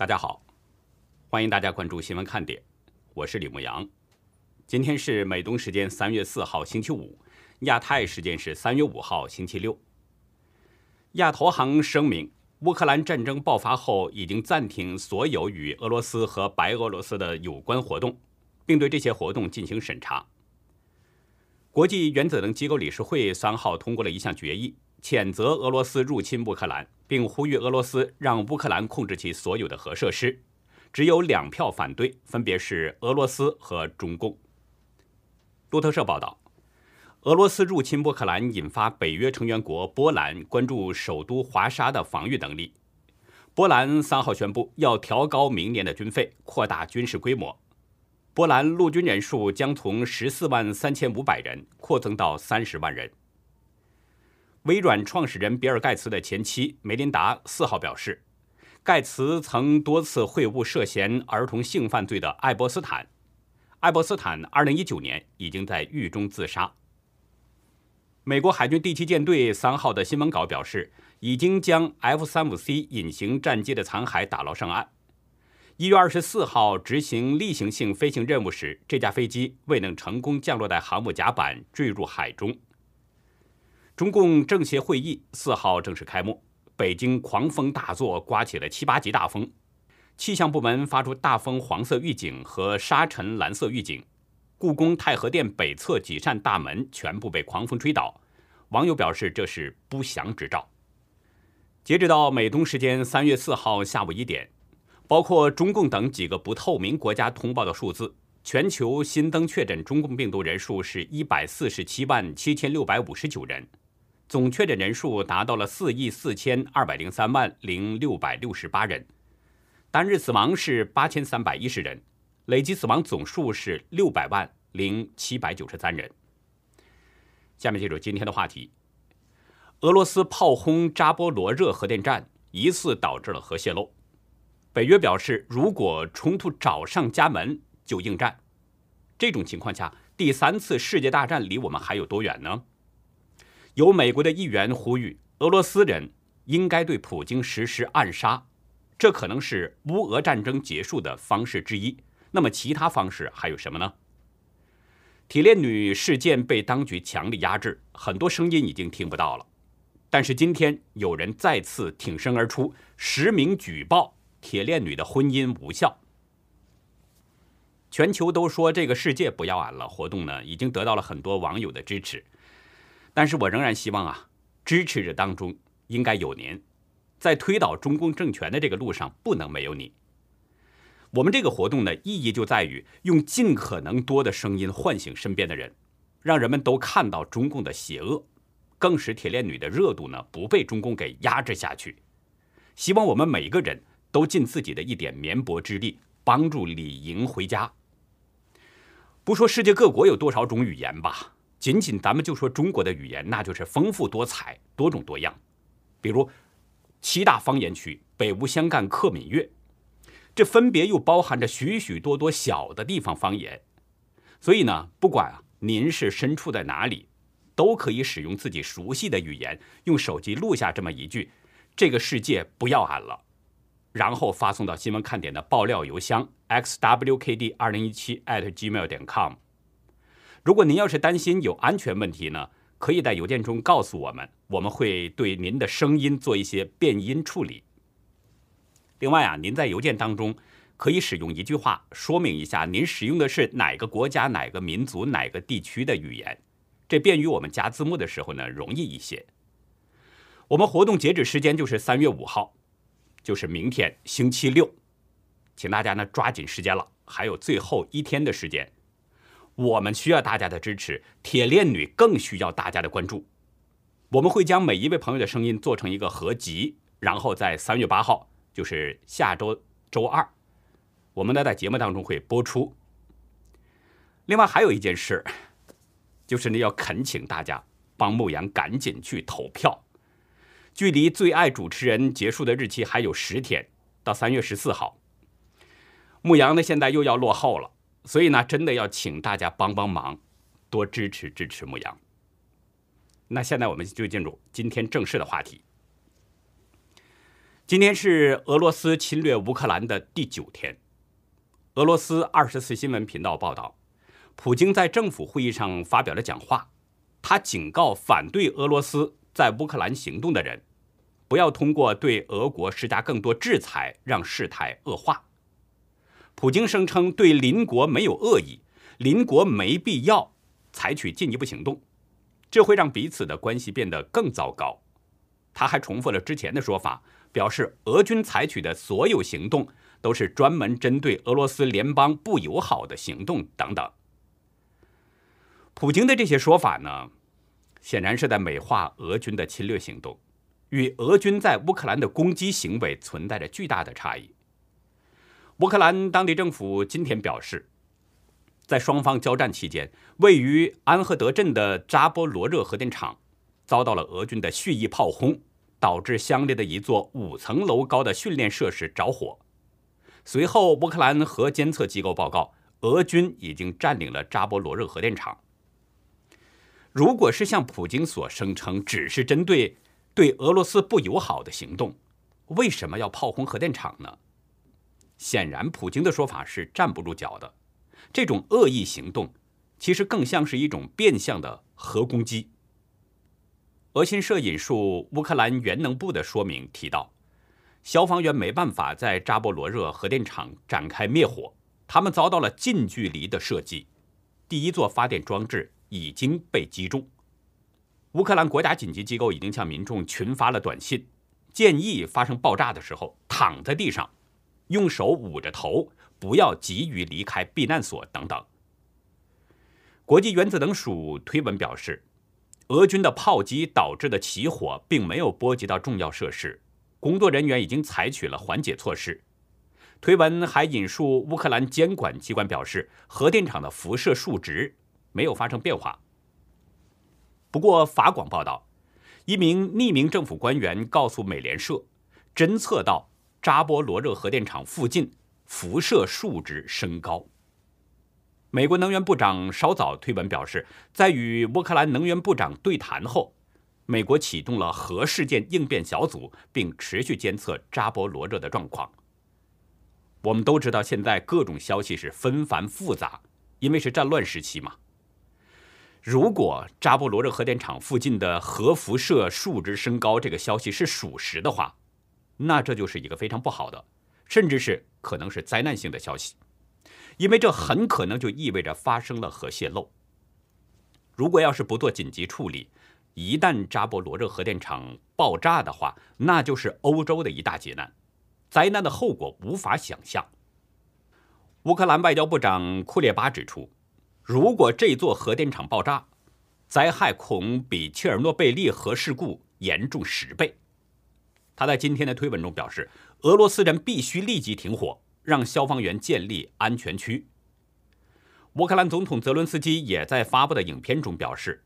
大家好，欢迎大家关注新闻看点，我是李牧阳。今天是美东时间三月四号星期五，亚太时间是三月五号星期六。亚投行声明，乌克兰战争爆发后，已经暂停所有与俄罗斯和白俄罗斯的有关活动，并对这些活动进行审查。国际原子能机构理事会三号通过了一项决议，谴责俄罗斯入侵乌克兰。并呼吁俄罗斯让乌克兰控制其所有的核设施，只有两票反对，分别是俄罗斯和中共。路透社报道，俄罗斯入侵乌克兰引发北约成员国波兰关注首都华沙的防御能力。波兰三号宣布要调高明年的军费，扩大军事规模。波兰陆军人数将从十四万三千五百人扩增到三十万人。微软创始人比尔·盖茨的前妻梅琳达四号表示，盖茨曾多次会晤涉嫌儿童性犯罪的爱伯斯坦。爱伯斯坦2019年已经在狱中自杀。美国海军第七舰队三号的新闻稿表示，已经将 F-35C 隐形战机的残骸打捞上岸。1月24号执行例行性飞行任务时，这架飞机未能成功降落在航母甲板，坠入海中。中共政协会议四号正式开幕，北京狂风大作，刮起了七八级大风，气象部门发出大风黄色预警和沙尘蓝色预警，故宫太和殿北侧几扇大门全部被狂风吹倒，网友表示这是不祥之兆。截止到美东时间三月四号下午一点，包括中共等几个不透明国家通报的数字，全球新增确诊中共病毒人数是一百四十七万七千六百五十九人。总确诊人数达到了四亿四千二百零三万零六百六十八人，单日死亡是八千三百一十人，累计死亡总数是六百万零七百九十三人。下面进入今天的话题：俄罗斯炮轰扎波罗热核电站，疑似导致了核泄漏。北约表示，如果冲突找上家门，就应战。这种情况下，第三次世界大战离我们还有多远呢？有美国的议员呼吁，俄罗斯人应该对普京实施暗杀，这可能是乌俄战争结束的方式之一。那么，其他方式还有什么呢？铁链女事件被当局强力压制，很多声音已经听不到了。但是今天有人再次挺身而出，实名举报铁链女的婚姻无效。全球都说这个世界不要俺了，活动呢已经得到了很多网友的支持。但是我仍然希望啊，支持者当中应该有您，在推倒中共政权的这个路上不能没有你。我们这个活动的意义就在于用尽可能多的声音唤醒身边的人，让人们都看到中共的邪恶，更使铁链女的热度呢不被中共给压制下去。希望我们每个人都尽自己的一点绵薄之力，帮助李莹回家。不说世界各国有多少种语言吧。仅仅咱们就说中国的语言，那就是丰富多彩、多种多样。比如七大方言区北吴湘赣克闽粤，这分别又包含着许许多多小的地方方言。所以呢，不管啊您是身处在哪里，都可以使用自己熟悉的语言，用手机录下这么一句：“这个世界不要俺了”，然后发送到新闻看点的爆料邮箱 xwkd 二零一七 @gmail 点 com。如果您要是担心有安全问题呢，可以在邮件中告诉我们，我们会对您的声音做一些变音处理。另外啊，您在邮件当中可以使用一句话说明一下您使用的是哪个国家、哪个民族、哪个地区的语言，这便于我们加字幕的时候呢容易一些。我们活动截止时间就是三月五号，就是明天星期六，请大家呢抓紧时间了，还有最后一天的时间。我们需要大家的支持，铁链女更需要大家的关注。我们会将每一位朋友的声音做成一个合集，然后在三月八号，就是下周周二，我们呢在节目当中会播出。另外还有一件事，就是呢要恳请大家帮牧羊赶紧去投票。距离最爱主持人结束的日期还有十天，到三月十四号。牧羊呢现在又要落后了。所以呢，真的要请大家帮帮忙，多支持支持牧羊。那现在我们就进入今天正式的话题。今天是俄罗斯侵略乌克兰的第九天。俄罗斯二十四新闻频道报道，普京在政府会议上发表了讲话，他警告反对俄罗斯在乌克兰行动的人，不要通过对俄国施加更多制裁让事态恶化。普京声称对邻国没有恶意，邻国没必要采取进一步行动，这会让彼此的关系变得更糟糕。他还重复了之前的说法。表示俄军采取的所有行动都是专门针对俄罗斯联邦不友好的行动等等。普京的这些说法呢，显然是在美化俄军的侵略行动，与俄军在乌克兰的攻击行为存在着巨大的差异。乌克兰当地政府今天表示，在双方交战期间，位于安赫德镇的扎波罗热核电厂遭到了俄军的蓄意炮轰。导致相邻的一座五层楼高的训练设施着火。随后，乌克兰核监测机构报告，俄军已经占领了扎波罗热核电厂。如果是像普京所声称，只是针对对俄罗斯不友好的行动，为什么要炮轰核电厂呢？显然，普京的说法是站不住脚的。这种恶意行动，其实更像是一种变相的核攻击。俄新社引述乌克兰原能部的说明提到，消防员没办法在扎波罗热核电厂展开灭火，他们遭到了近距离的射击，第一座发电装置已经被击中。乌克兰国家紧急机构已经向民众群发了短信，建议发生爆炸的时候躺在地上，用手捂着头，不要急于离开避难所等等。国际原子能署推文表示。俄军的炮击导致的起火并没有波及到重要设施，工作人员已经采取了缓解措施。推文还引述乌克兰监管机关表示，核电厂的辐射数值没有发生变化。不过，法广报道，一名匿名政府官员告诉美联社，侦测到扎波罗热核电厂附近辐射数值升高。美国能源部长稍早推文表示，在与乌克兰能源部长对谈后，美国启动了核事件应变小组，并持续监测扎波罗热的状况。我们都知道，现在各种消息是纷繁复杂，因为是战乱时期嘛。如果扎波罗热核电厂附近的核辐射数值升高这个消息是属实的话，那这就是一个非常不好的，甚至是可能是灾难性的消息。因为这很可能就意味着发生了核泄漏。如果要是不做紧急处理，一旦扎波罗热核电厂爆炸的话，那就是欧洲的一大劫难，灾难的后果无法想象。乌克兰外交部长库列巴指出，如果这座核电厂爆炸，灾害恐比切尔诺贝利核事故严重十倍。他在今天的推文中表示，俄罗斯人必须立即停火。让消防员建立安全区。乌克兰总统泽伦斯基也在发布的影片中表示，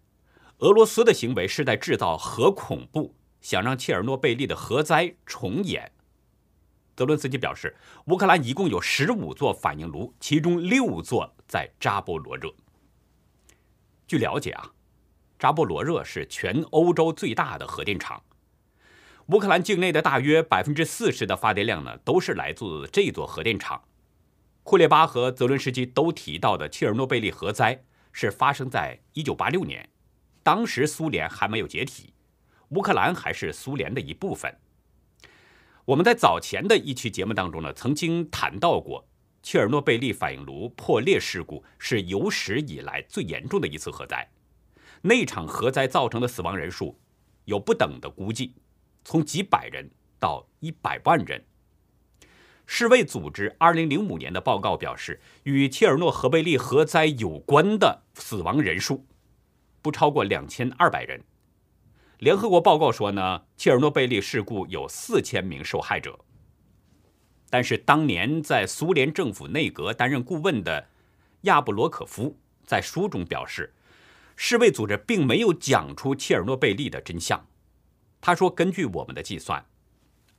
俄罗斯的行为是在制造核恐怖，想让切尔诺贝利的核灾重演。泽伦斯基表示，乌克兰一共有十五座反应炉，其中六座在扎波罗热。据了解啊，扎波罗热是全欧洲最大的核电厂。乌克兰境内的大约百分之四十的发电量呢，都是来自这座核电厂。库列巴和泽伦斯基都提到的切尔诺贝利核灾是发生在一九八六年，当时苏联还没有解体，乌克兰还是苏联的一部分。我们在早前的一期节目当中呢，曾经谈到过切尔诺贝利反应炉破裂事故是有史以来最严重的一次核灾，那场核灾造成的死亡人数有不等的估计。从几百人到一百万人。世卫组织二零零五年的报告表示，与切尔诺核贝利核灾有关的死亡人数不超过两千二百人。联合国报告说呢，切尔诺贝利事故有四千名受害者。但是当年在苏联政府内阁担任顾问的亚布罗可夫在书中表示，世卫组织并没有讲出切尔诺贝利的真相。他说：“根据我们的计算，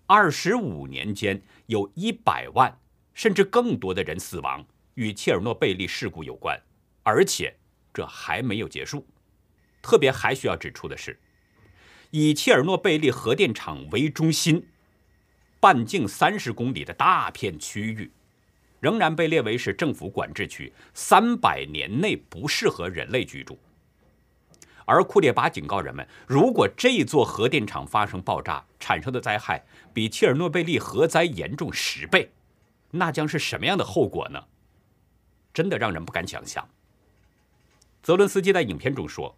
二十五年间有一百万甚至更多的人死亡与切尔诺贝利事故有关，而且这还没有结束。特别还需要指出的是，以切尔诺贝利核电厂为中心，半径三十公里的大片区域，仍然被列为是政府管制区，三百年内不适合人类居住。而库列巴警告人们，如果这座核电厂发生爆炸，产生的灾害比切尔诺贝利核灾严重十倍，那将是什么样的后果呢？真的让人不敢想象。泽伦斯基在影片中说：“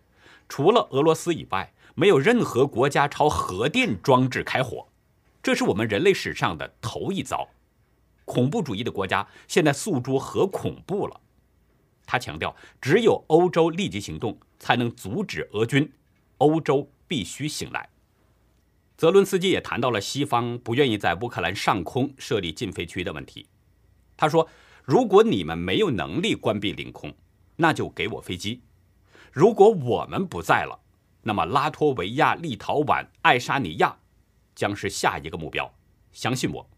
除了俄罗斯以外，没有任何国家朝核电装置开火，这是我们人类史上的头一遭。恐怖主义的国家现在诉诸核恐怖了。”他强调，只有欧洲立即行动，才能阻止俄军。欧洲必须醒来。泽伦斯基也谈到了西方不愿意在乌克兰上空设立禁飞区的问题。他说：“如果你们没有能力关闭领空，那就给我飞机。如果我们不在了，那么拉脱维亚、立陶宛、爱沙尼亚将是下一个目标。相信我。”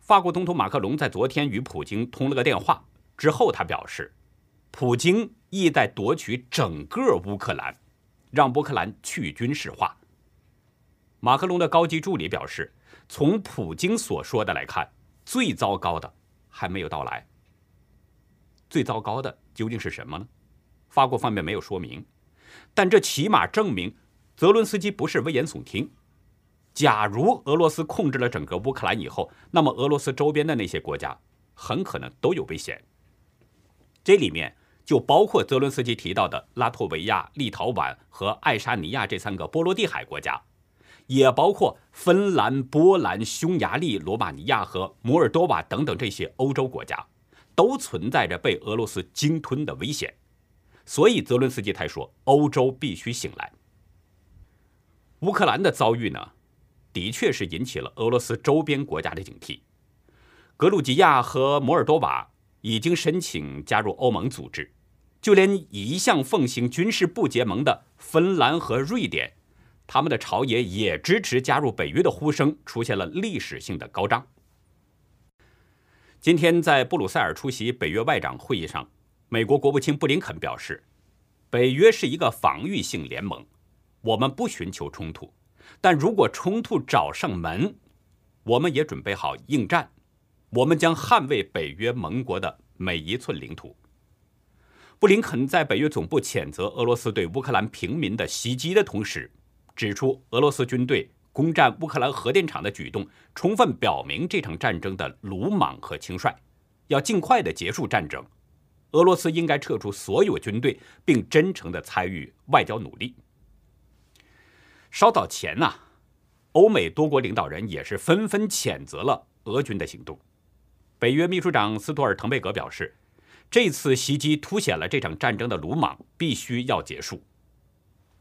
法国总统马克龙在昨天与普京通了个电话。之后，他表示，普京意在夺取整个乌克兰，让乌克兰去军事化。马克龙的高级助理表示，从普京所说的来看，最糟糕的还没有到来。最糟糕的究竟是什么呢？法国方面没有说明，但这起码证明泽伦斯基不是危言耸听。假如俄罗斯控制了整个乌克兰以后，那么俄罗斯周边的那些国家很可能都有危险。这里面就包括泽伦斯基提到的拉脱维亚、立陶宛和爱沙尼亚这三个波罗的海国家，也包括芬兰、波兰、匈牙利、罗马尼亚和摩尔多瓦等等这些欧洲国家，都存在着被俄罗斯鲸吞的危险。所以泽伦斯基才说，欧洲必须醒来。乌克兰的遭遇呢，的确是引起了俄罗斯周边国家的警惕，格鲁吉亚和摩尔多瓦。已经申请加入欧盟组织，就连一向奉行军事不结盟的芬兰和瑞典，他们的朝野也支持加入北约的呼声出现了历史性的高涨。今天在布鲁塞尔出席北约外长会议上，美国国务卿布林肯表示，北约是一个防御性联盟，我们不寻求冲突，但如果冲突找上门，我们也准备好应战。我们将捍卫北约盟国的每一寸领土。布林肯在北约总部谴责俄罗斯对乌克兰平民的袭击的同时，指出俄罗斯军队攻占乌克兰核电厂的举动，充分表明这场战争的鲁莽和轻率。要尽快的结束战争，俄罗斯应该撤出所有军队，并真诚的参与外交努力。稍早前呢，欧美多国领导人也是纷纷谴责了俄军的行动。北约秘书长斯托尔滕贝格表示，这次袭击凸显了这场战争的鲁莽，必须要结束。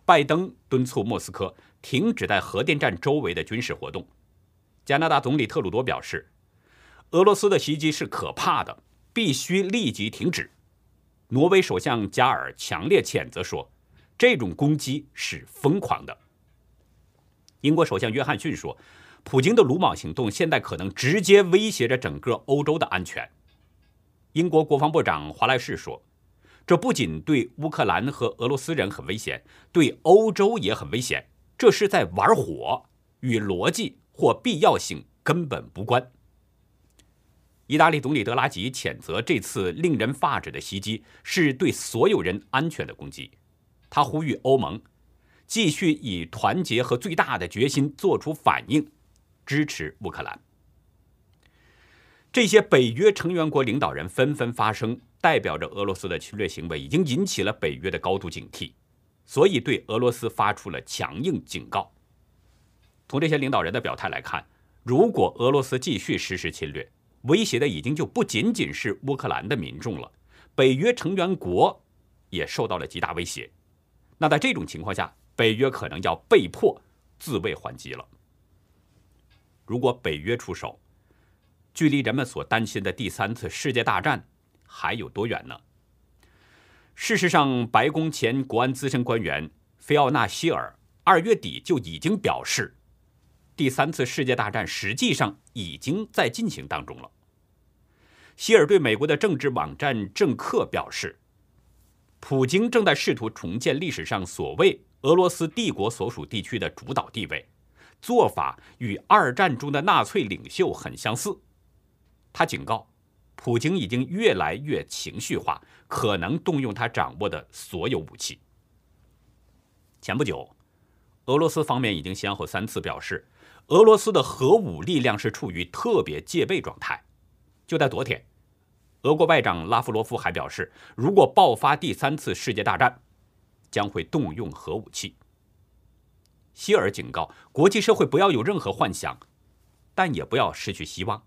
拜登敦促莫斯科停止在核电站周围的军事活动。加拿大总理特鲁多表示，俄罗斯的袭击是可怕的，必须立即停止。挪威首相加尔强烈谴责说，这种攻击是疯狂的。英国首相约翰逊说。普京的鲁莽行动现在可能直接威胁着整个欧洲的安全。英国国防部长华莱士说：“这不仅对乌克兰和俄罗斯人很危险，对欧洲也很危险。这是在玩火，与逻辑或必要性根本无关。”意大利总理德拉吉谴责这次令人发指的袭击是对所有人安全的攻击。他呼吁欧盟继续以团结和最大的决心做出反应。支持乌克兰，这些北约成员国领导人纷纷发声，代表着俄罗斯的侵略行为已经引起了北约的高度警惕，所以对俄罗斯发出了强硬警告。从这些领导人的表态来看，如果俄罗斯继续实施侵略，威胁的已经就不仅仅是乌克兰的民众了，北约成员国也受到了极大威胁。那在这种情况下，北约可能要被迫自卫还击了。如果北约出手，距离人们所担心的第三次世界大战还有多远呢？事实上，白宫前国安资深官员菲奥娜·希尔二月底就已经表示，第三次世界大战实际上已经在进行当中了。希尔对美国的政治网站政客表示，普京正在试图重建历史上所谓俄罗斯帝国所属地区的主导地位。做法与二战中的纳粹领袖很相似。他警告，普京已经越来越情绪化，可能动用他掌握的所有武器。前不久，俄罗斯方面已经先后三次表示，俄罗斯的核武力量是处于特别戒备状态。就在昨天，俄国外长拉夫罗夫还表示，如果爆发第三次世界大战，将会动用核武器。希尔警告国际社会不要有任何幻想，但也不要失去希望，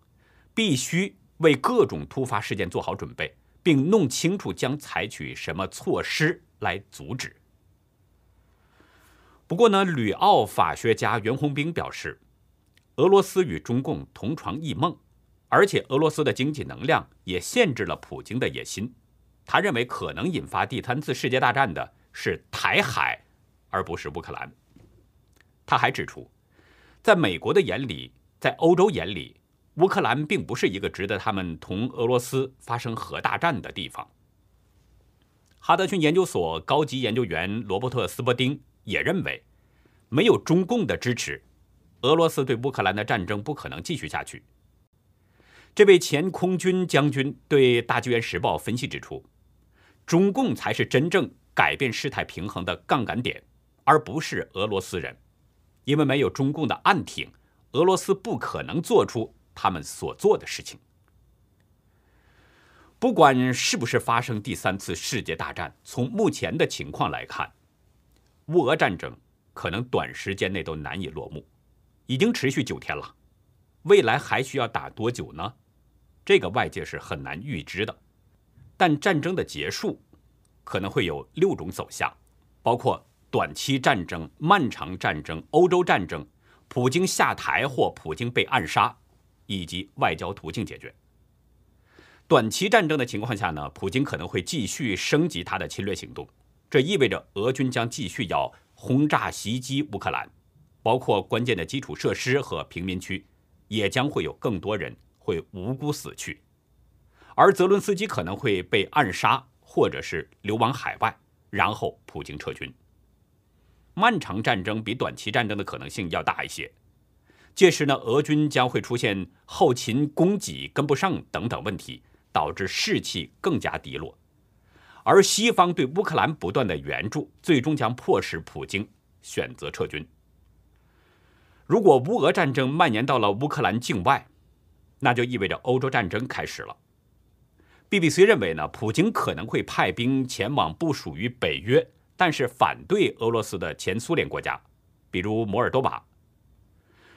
必须为各种突发事件做好准备，并弄清楚将采取什么措施来阻止。不过呢，吕奥法学家袁宏兵表示，俄罗斯与中共同床异梦，而且俄罗斯的经济能量也限制了普京的野心。他认为可能引发第三次世界大战的是台海，而不是乌克兰。他还指出，在美国的眼里，在欧洲眼里，乌克兰并不是一个值得他们同俄罗斯发生核大战的地方。哈德逊研究所高级研究员罗伯特·斯伯丁也认为，没有中共的支持，俄罗斯对乌克兰的战争不可能继续下去。这位前空军将军对《大纪元时报》分析指出，中共才是真正改变事态平衡的杠杆点，而不是俄罗斯人。因为没有中共的暗挺，俄罗斯不可能做出他们所做的事情。不管是不是发生第三次世界大战，从目前的情况来看，乌俄战争可能短时间内都难以落幕，已经持续九天了。未来还需要打多久呢？这个外界是很难预知的。但战争的结束可能会有六种走向，包括。短期战争、漫长战争、欧洲战争、普京下台或普京被暗杀，以及外交途径解决。短期战争的情况下呢，普京可能会继续升级他的侵略行动，这意味着俄军将继续要轰炸袭击乌克兰，包括关键的基础设施和平民区，也将会有更多人会无辜死去，而泽伦斯基可能会被暗杀或者是流亡海外，然后普京撤军。漫长战争比短期战争的可能性要大一些，届时呢，俄军将会出现后勤供给跟不上等等问题，导致士气更加低落。而西方对乌克兰不断的援助，最终将迫使普京选择撤军。如果乌俄战争蔓延到了乌克兰境外，那就意味着欧洲战争开始了。BBC 认为呢，普京可能会派兵前往不属于北约。但是反对俄罗斯的前苏联国家，比如摩尔多瓦。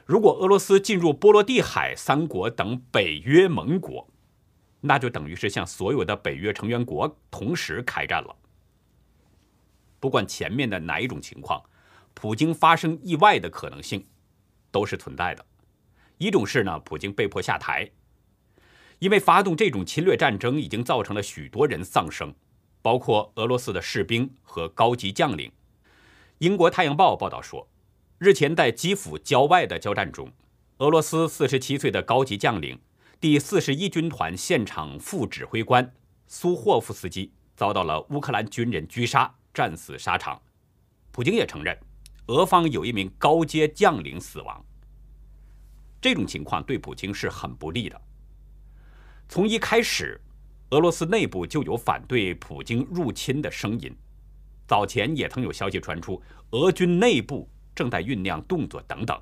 如果俄罗斯进入波罗的海三国等北约盟国，那就等于是向所有的北约成员国同时开战了。不管前面的哪一种情况，普京发生意外的可能性都是存在的。一种是呢，普京被迫下台，因为发动这种侵略战争已经造成了许多人丧生。包括俄罗斯的士兵和高级将领。英国《太阳报》报道说，日前在基辅郊外的交战中，俄罗斯47岁的高级将领、第41军团现场副指挥官苏霍夫斯基遭到了乌克兰军人狙杀，战死沙场。普京也承认，俄方有一名高阶将领死亡。这种情况对普京是很不利的。从一开始。俄罗斯内部就有反对普京入侵的声音，早前也曾有消息传出，俄军内部正在酝酿动作等等。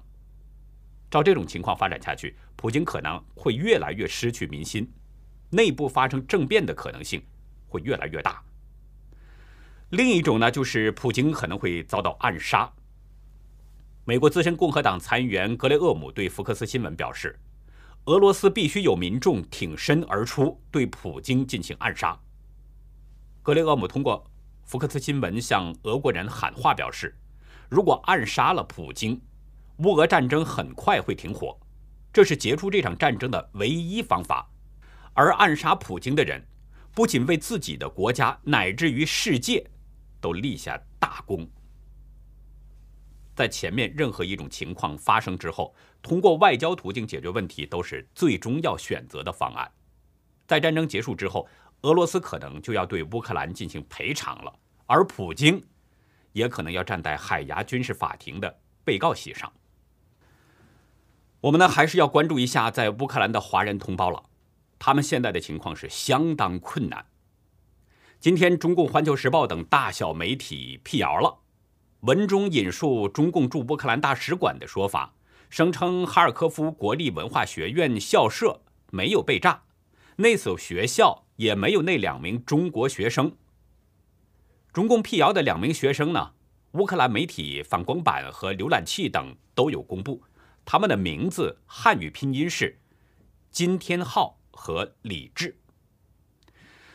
照这种情况发展下去，普京可能会越来越失去民心，内部发生政变的可能性会越来越大。另一种呢，就是普京可能会遭到暗杀。美国资深共和党参议员格雷厄姆对福克斯新闻表示。俄罗斯必须有民众挺身而出，对普京进行暗杀。格雷厄姆通过福克斯新闻向俄国人喊话，表示，如果暗杀了普京，乌俄战争很快会停火，这是结束这场战争的唯一方法。而暗杀普京的人，不仅为自己的国家，乃至于世界，都立下大功。在前面任何一种情况发生之后，通过外交途径解决问题都是最终要选择的方案。在战争结束之后，俄罗斯可能就要对乌克兰进行赔偿了，而普京也可能要站在海牙军事法庭的被告席上。我们呢还是要关注一下在乌克兰的华人同胞了，他们现在的情况是相当困难。今天，中共《环球时报》等大小媒体辟谣了，文中引述中共驻乌克兰大使馆的说法，声称哈尔科夫国立文化学院校舍没有被炸，那所学校也没有那两名中国学生。中共辟谣的两名学生呢，乌克兰媒体反光板和浏览器等都有公布。他们的名字汉语拼音是金天浩和李志。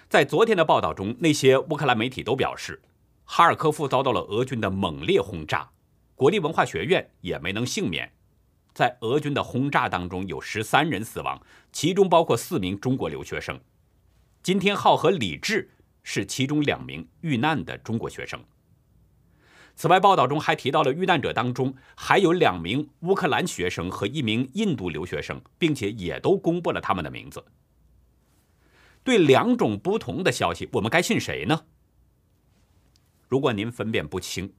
在昨天的报道中，那些乌克兰媒体都表示，哈尔科夫遭到了俄军的猛烈轰炸，国立文化学院也没能幸免。在俄军的轰炸当中，有十三人死亡，其中包括四名中国留学生。金天浩和李志是其中两名遇难的中国学生。此外，报道中还提到了遇难者当中还有两名乌克兰学生和一名印度留学生，并且也都公布了他们的名字。对两种不同的消息，我们该信谁呢？如果您分辨不清，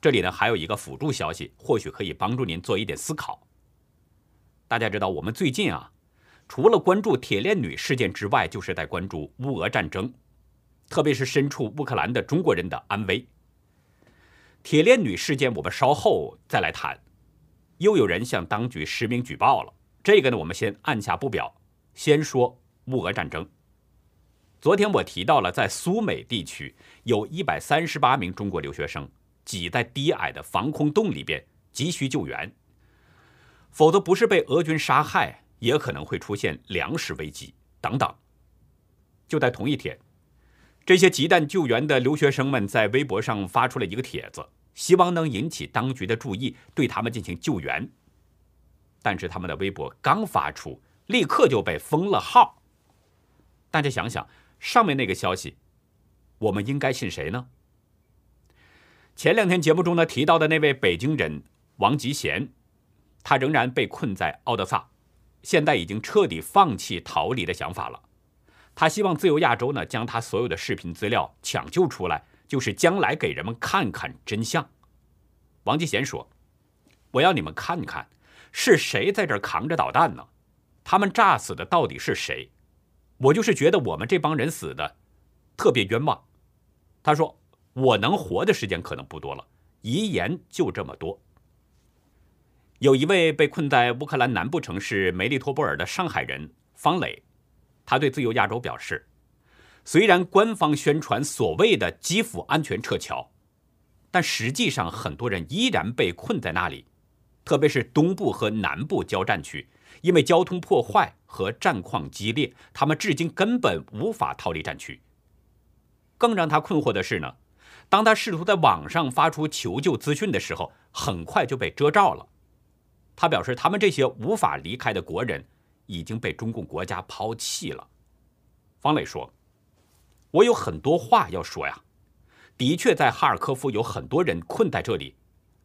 这里呢还有一个辅助消息，或许可以帮助您做一点思考。大家知道，我们最近啊，除了关注铁链女事件之外，就是在关注乌俄战争，特别是身处乌克兰的中国人的安危。铁链女事件，我们稍后再来谈。又有人向当局实名举报了，这个呢，我们先按下不表。先说乌俄战争。昨天我提到了，在苏美地区有一百三十八名中国留学生挤在低矮的防空洞里边，急需救援。否则不是被俄军杀害，也可能会出现粮食危机等等。就在同一天。这些急难救援的留学生们在微博上发出了一个帖子，希望能引起当局的注意，对他们进行救援。但是他们的微博刚发出，立刻就被封了号。大家想想，上面那个消息，我们应该信谁呢？前两天节目中呢提到的那位北京人王吉贤，他仍然被困在奥德萨，现在已经彻底放弃逃离的想法了。他希望自由亚洲呢，将他所有的视频资料抢救出来，就是将来给人们看看真相。王吉贤说：“我要你们看看，是谁在这扛着导弹呢？他们炸死的到底是谁？我就是觉得我们这帮人死的特别冤枉。”他说：“我能活的时间可能不多了，遗言就这么多。”有一位被困在乌克兰南部城市梅利托波尔的上海人方磊。他对自由亚洲表示，虽然官方宣传所谓的基辅安全撤侨，但实际上很多人依然被困在那里，特别是东部和南部交战区，因为交通破坏和战况激烈，他们至今根本无法逃离战区。更让他困惑的是呢，当他试图在网上发出求救资讯的时候，很快就被遮罩了。他表示，他们这些无法离开的国人。已经被中共国家抛弃了，方磊说：“我有很多话要说呀，的确在哈尔科夫有很多人困在这里，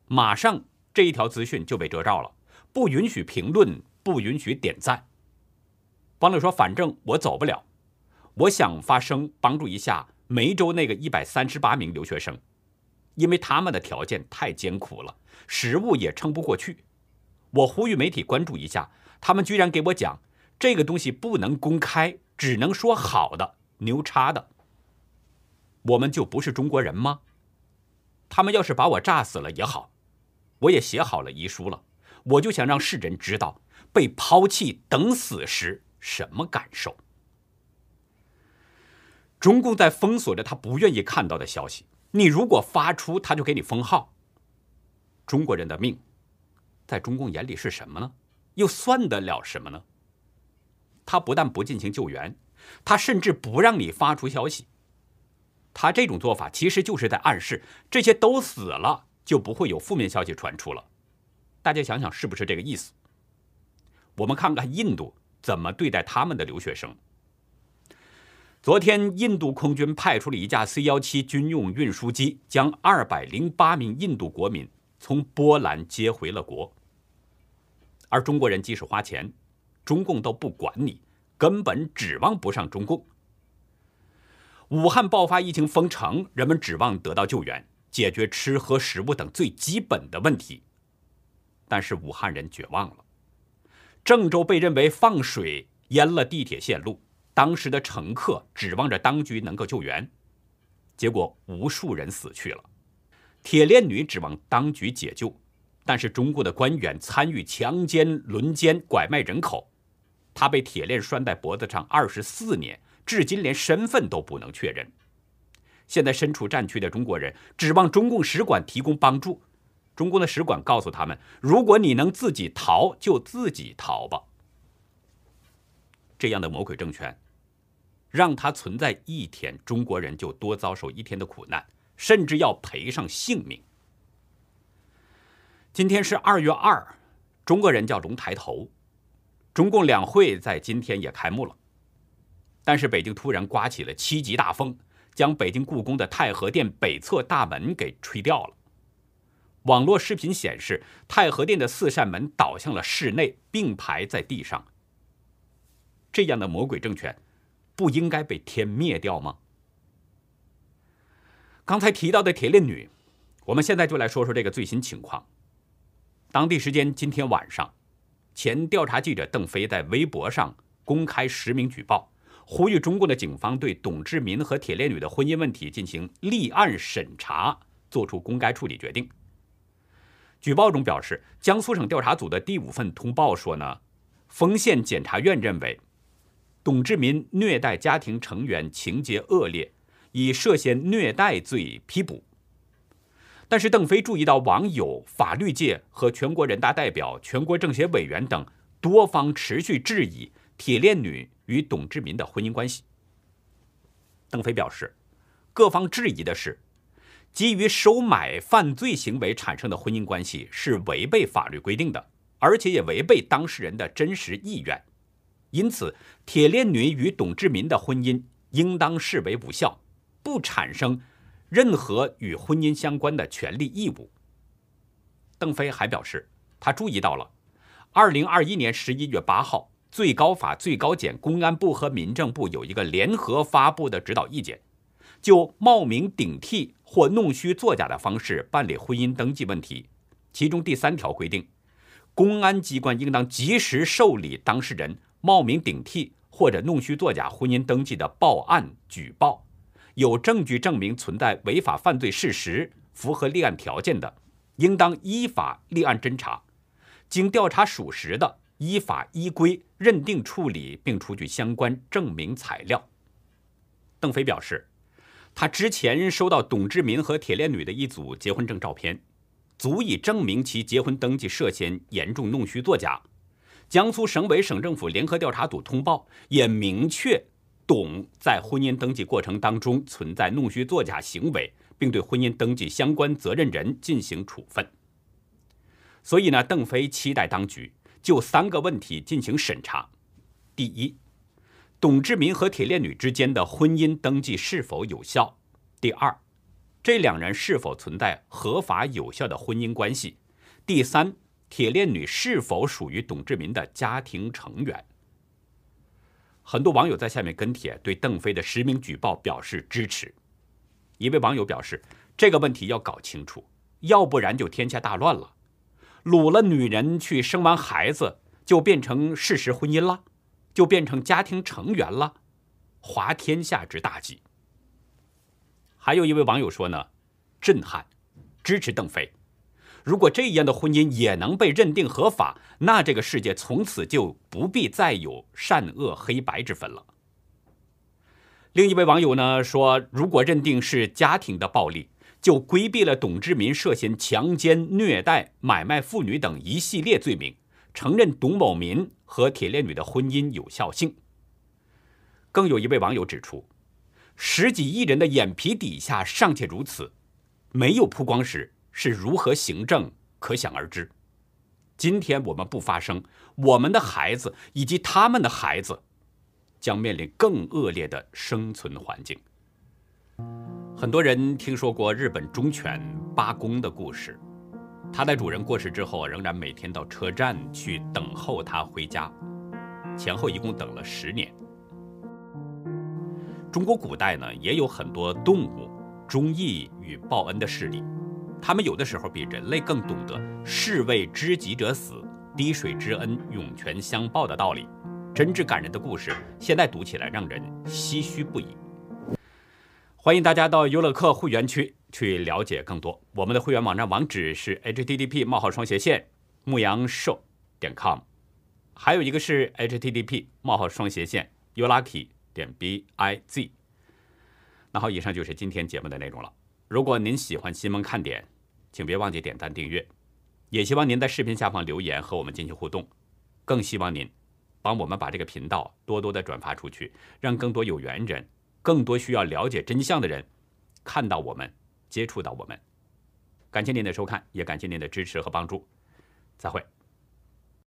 马上这一条资讯就被遮罩了，不允许评论，不允许点赞。”方磊说：“反正我走不了，我想发声帮助一下梅州那个一百三十八名留学生，因为他们的条件太艰苦了，食物也撑不过去。我呼吁媒体关注一下。”他们居然给我讲，这个东西不能公开，只能说好的、牛叉的。我们就不是中国人吗？他们要是把我炸死了也好，我也写好了遗书了。我就想让世人知道被抛弃、等死时什么感受。中共在封锁着他不愿意看到的消息，你如果发出，他就给你封号。中国人的命，在中共眼里是什么呢？又算得了什么呢？他不但不进行救援，他甚至不让你发出消息。他这种做法其实就是在暗示，这些都死了，就不会有负面消息传出了。大家想想，是不是这个意思？我们看看印度怎么对待他们的留学生。昨天，印度空军派出了一架 C 幺七军用运输机，将二百零八名印度国民从波兰接回了国。而中国人即使花钱，中共都不管你，根本指望不上中共。武汉爆发疫情封城，人们指望得到救援，解决吃喝食物等最基本的问题。但是武汉人绝望了，郑州被认为放水淹了地铁线路，当时的乘客指望着当局能够救援，结果无数人死去了。铁链女指望当局解救，但是中国的官员参与强奸、轮奸、拐卖人口，她被铁链拴在脖子上二十四年，至今连身份都不能确认。现在身处战区的中国人指望中共使馆提供帮助。中共的使馆告诉他们：“如果你能自己逃，就自己逃吧。”这样的魔鬼政权，让它存在一天，中国人就多遭受一天的苦难，甚至要赔上性命。今天是二月二，中国人叫龙抬头。中共两会在今天也开幕了，但是北京突然刮起了七级大风，将北京故宫的太和殿北侧大门给吹掉了。网络视频显示，太和殿的四扇门倒向了室内，并排在地上。这样的魔鬼政权，不应该被天灭掉吗？刚才提到的铁链女，我们现在就来说说这个最新情况。当地时间今天晚上，前调查记者邓飞在微博上公开实名举报，呼吁中共的警方对董志民和铁链女的婚姻问题进行立案审查，做出公开处理决定。举报中表示，江苏省调查组的第五份通报说呢，丰县检察院认为，董志民虐待家庭成员情节恶劣，以涉嫌虐待罪批捕。但是邓飞注意到网友、法律界和全国人大代表、全国政协委员等多方持续质疑铁链女与董志民的婚姻关系。邓飞表示，各方质疑的是。基于收买犯罪行为产生的婚姻关系是违背法律规定的，而且也违背当事人的真实意愿，因此铁链女与董志民的婚姻应当视为无效，不产生任何与婚姻相关的权利义务。邓飞还表示，他注意到了，二零二一年十一月八号，最高法、最高检、公安部和民政部有一个联合发布的指导意见。就冒名顶替或弄虚作假的方式办理婚姻登记问题，其中第三条规定，公安机关应当及时受理当事人冒名顶替或者弄虚作假婚姻登记的报案举报，有证据证明存在违法犯罪事实，符合立案条件的，应当依法立案侦查，经调查属实的，依法依规认定处理并出具相关证明材料。邓飞表示。他之前收到董志民和铁链女的一组结婚证照片，足以证明其结婚登记涉嫌严重弄虚作假。江苏省委省政府联合调查组通报也明确，董在婚姻登记过程当中存在弄虚作假行为，并对婚姻登记相关责任人进行处分。所以呢，邓飞期待当局就三个问题进行审查：第一。董志民和铁链女之间的婚姻登记是否有效？第二，这两人是否存在合法有效的婚姻关系？第三，铁链女是否属于董志民的家庭成员？很多网友在下面跟帖，对邓飞的实名举报表示支持。一位网友表示，这个问题要搞清楚，要不然就天下大乱了。掳了女人去生完孩子，就变成事实婚姻了？就变成家庭成员了，滑天下之大稽。还有一位网友说呢，震撼，支持邓飞。如果这样的婚姻也能被认定合法，那这个世界从此就不必再有善恶黑白之分了。另一位网友呢说，如果认定是家庭的暴力，就规避了董志民涉嫌强奸、虐待、买卖妇女等一系列罪名。承认董某民和铁链女的婚姻有效性。更有一位网友指出，十几亿人的眼皮底下尚且如此，没有曝光时是如何行政，可想而知。今天我们不发声，我们的孩子以及他们的孩子，将面临更恶劣的生存环境。很多人听说过日本忠犬八公的故事。它在主人过世之后，仍然每天到车站去等候它回家，前后一共等了十年。中国古代呢，也有很多动物忠义与报恩的事例，他们有的时候比人类更懂得“士为知己者死，滴水之恩，涌泉相报的道理，真挚感人的故事，现在读起来让人唏嘘不已。欢迎大家到优乐客会员区去了解更多。我们的会员网站网址是 http: 冒号双斜线牧羊兽点 com，还有一个是 http: 冒号双斜线 youlucky 点 biz。那好，以上就是今天节目的内容了。如果您喜欢新闻看点，请别忘记点赞订阅，也希望您在视频下方留言和我们进行互动，更希望您帮我们把这个频道多多的转发出去，让更多有缘人。更多需要了解真相的人，看到我们，接触到我们。感谢您的收看，也感谢您的支持和帮助。再会。